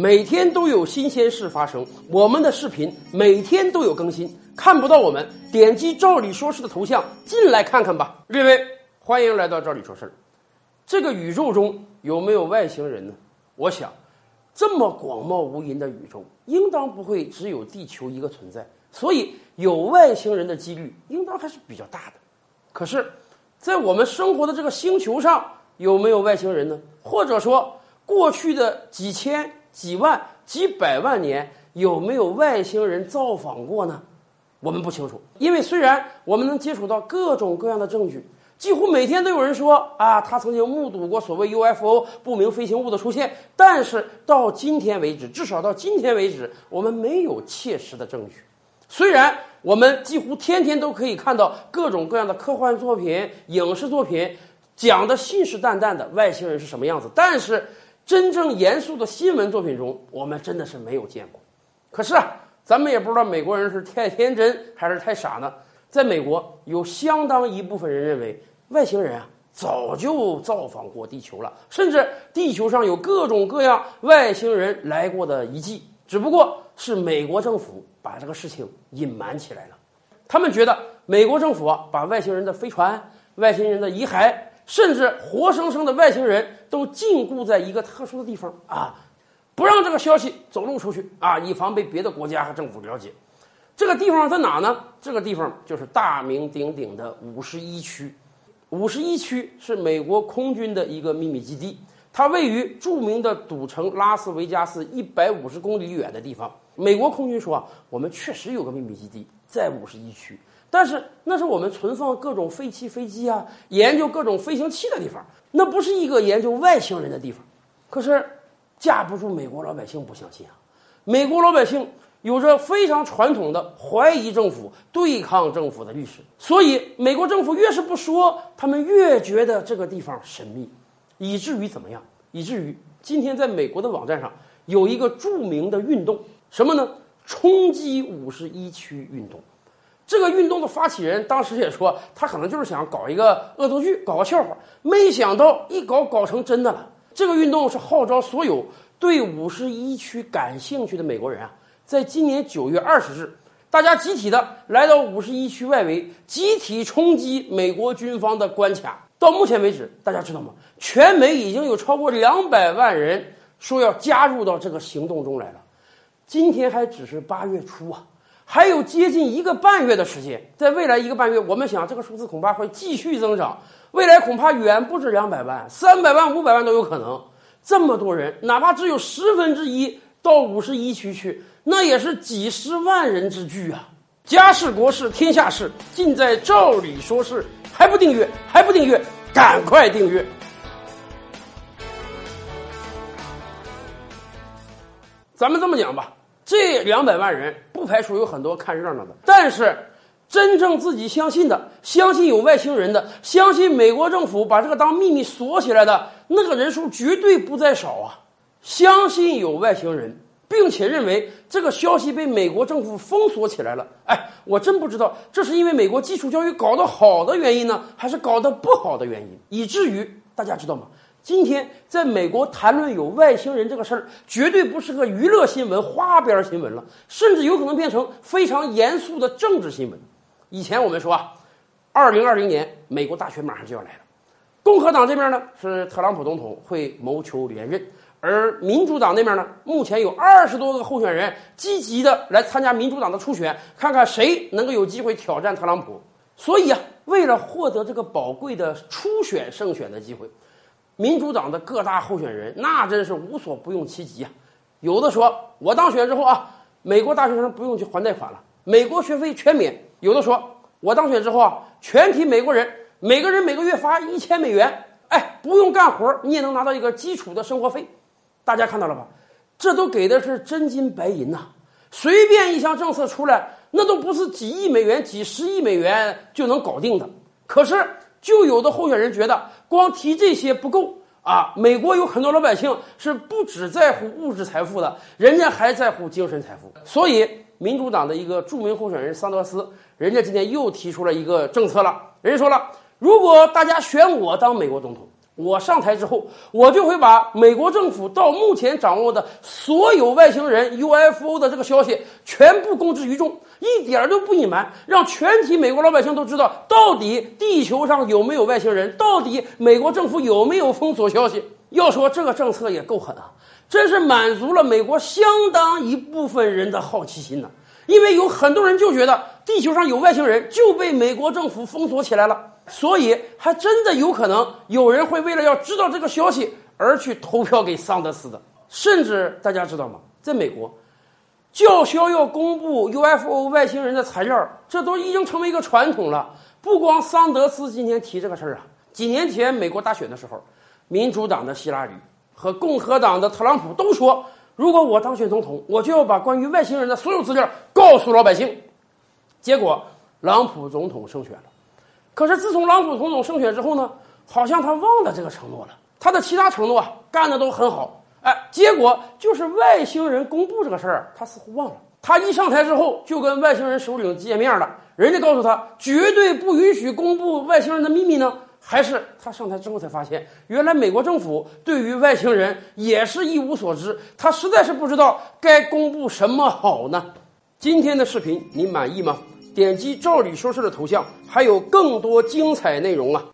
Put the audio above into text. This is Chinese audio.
每天都有新鲜事发生，我们的视频每天都有更新，看不到我们，点击赵理说事的头像进来看看吧。各位，欢迎来到赵理说事儿。这个宇宙中有没有外星人呢？我想，这么广袤无垠的宇宙，应当不会只有地球一个存在，所以有外星人的几率应当还是比较大的。可是，在我们生活的这个星球上，有没有外星人呢？或者说，过去的几千？几万、几百万年有没有外星人造访过呢？我们不清楚，因为虽然我们能接触到各种各样的证据，几乎每天都有人说啊，他曾经目睹过所谓 UFO 不明飞行物的出现，但是到今天为止，至少到今天为止，我们没有切实的证据。虽然我们几乎天天都可以看到各种各样的科幻作品、影视作品讲的信誓旦旦的外星人是什么样子，但是。真正严肃的新闻作品中，我们真的是没有见过。可是啊，咱们也不知道美国人是太天真还是太傻呢。在美国，有相当一部分人认为外星人啊早就造访过地球了，甚至地球上有各种各样外星人来过的遗迹，只不过是美国政府把这个事情隐瞒起来了。他们觉得美国政府啊把外星人的飞船、外星人的遗骸。甚至活生生的外星人都禁锢在一个特殊的地方啊，不让这个消息走漏出去啊，以防被别的国家和政府了解。这个地方在哪呢？这个地方就是大名鼎鼎的五十一区。五十一区是美国空军的一个秘密基地，它位于著名的赌城拉斯维加斯一百五十公里远的地方。美国空军说啊，我们确实有个秘密基地在五十一区。但是那是我们存放各种废弃飞机啊，研究各种飞行器的地方，那不是一个研究外星人的地方。可是，架不住美国老百姓不相信啊！美国老百姓有着非常传统的怀疑政府、对抗政府的历史，所以美国政府越是不说，他们越觉得这个地方神秘，以至于怎么样？以至于今天在美国的网站上有一个著名的运动，什么呢？冲击五十一区运动。这个运动的发起人当时也说，他可能就是想搞一个恶作剧，搞个笑话。没想到一搞搞成真的了。这个运动是号召所有对五十一区感兴趣的美国人啊，在今年九月二十日，大家集体的来到五十一区外围，集体冲击美国军方的关卡。到目前为止，大家知道吗？全美已经有超过两百万人说要加入到这个行动中来了。今天还只是八月初啊。还有接近一个半月的时间，在未来一个半月，我们想这个数字恐怕会继续增长，未来恐怕远不止两百万、三百万、五百万都有可能。这么多人，哪怕只有十分之一到五十一区去，那也是几十万人之巨啊！家事国事天下事，尽在赵理说事。还不订阅？还不订阅？赶快订阅！咱们这么讲吧。这两百万人不排除有很多看热闹的，但是真正自己相信的、相信有外星人的、相信美国政府把这个当秘密锁起来的那个人数绝对不在少啊！相信有外星人，并且认为这个消息被美国政府封锁起来了。哎，我真不知道这是因为美国基础教育搞得好的原因呢，还是搞得不好的原因，以至于大家知道吗？今天在美国谈论有外星人这个事儿，绝对不是个娱乐新闻、花边新闻了，甚至有可能变成非常严肃的政治新闻。以前我们说啊，二零二零年美国大选马上就要来了，共和党这边呢是特朗普总统会谋求连任，而民主党那边呢，目前有二十多个候选人积极的来参加民主党的初选，看看谁能够有机会挑战特朗普。所以啊，为了获得这个宝贵的初选胜选的机会。民主党的各大候选人那真是无所不用其极啊！有的说我当选之后啊，美国大学生不用去还贷款了，美国学费全免；有的说我当选之后啊，全体美国人每个人每个月发一千美元，哎，不用干活你也能拿到一个基础的生活费。大家看到了吧？这都给的是真金白银呐！随便一项政策出来，那都不是几亿美元、几十亿美元就能搞定的。可是。就有的候选人觉得光提这些不够啊！美国有很多老百姓是不只在乎物质财富的，人家还在乎精神财富。所以，民主党的一个著名候选人桑德斯，人家今天又提出了一个政策了。人家说了，如果大家选我当美国总统，我上台之后，我就会把美国政府到目前掌握的所有外星人 UFO 的这个消息全部公之于众，一点都不隐瞒，让全体美国老百姓都知道到底地球上有没有外星人，到底美国政府有没有封锁消息。要说这个政策也够狠啊，真是满足了美国相当一部分人的好奇心呢。因为有很多人就觉得地球上有外星人，就被美国政府封锁起来了。所以，还真的有可能有人会为了要知道这个消息而去投票给桑德斯的。甚至大家知道吗？在美国，叫嚣要公布 UFO 外星人的材料，这都已经成为一个传统了。不光桑德斯今天提这个事儿啊，几年前美国大选的时候，民主党的希拉里和共和党的特朗普都说，如果我当选总统，我就要把关于外星人的所有资料告诉老百姓。结果，朗普总统胜选了。可是自从朗普总统胜选之后呢，好像他忘了这个承诺了。他的其他承诺啊，干的都很好，哎，结果就是外星人公布这个事儿，他似乎忘了。他一上台之后就跟外星人首领见面了，人家告诉他绝对不允许公布外星人的秘密呢。还是他上台之后才发现，原来美国政府对于外星人也是一无所知，他实在是不知道该公布什么好呢。今天的视频你满意吗？点击“赵理说事”的头像，还有更多精彩内容啊！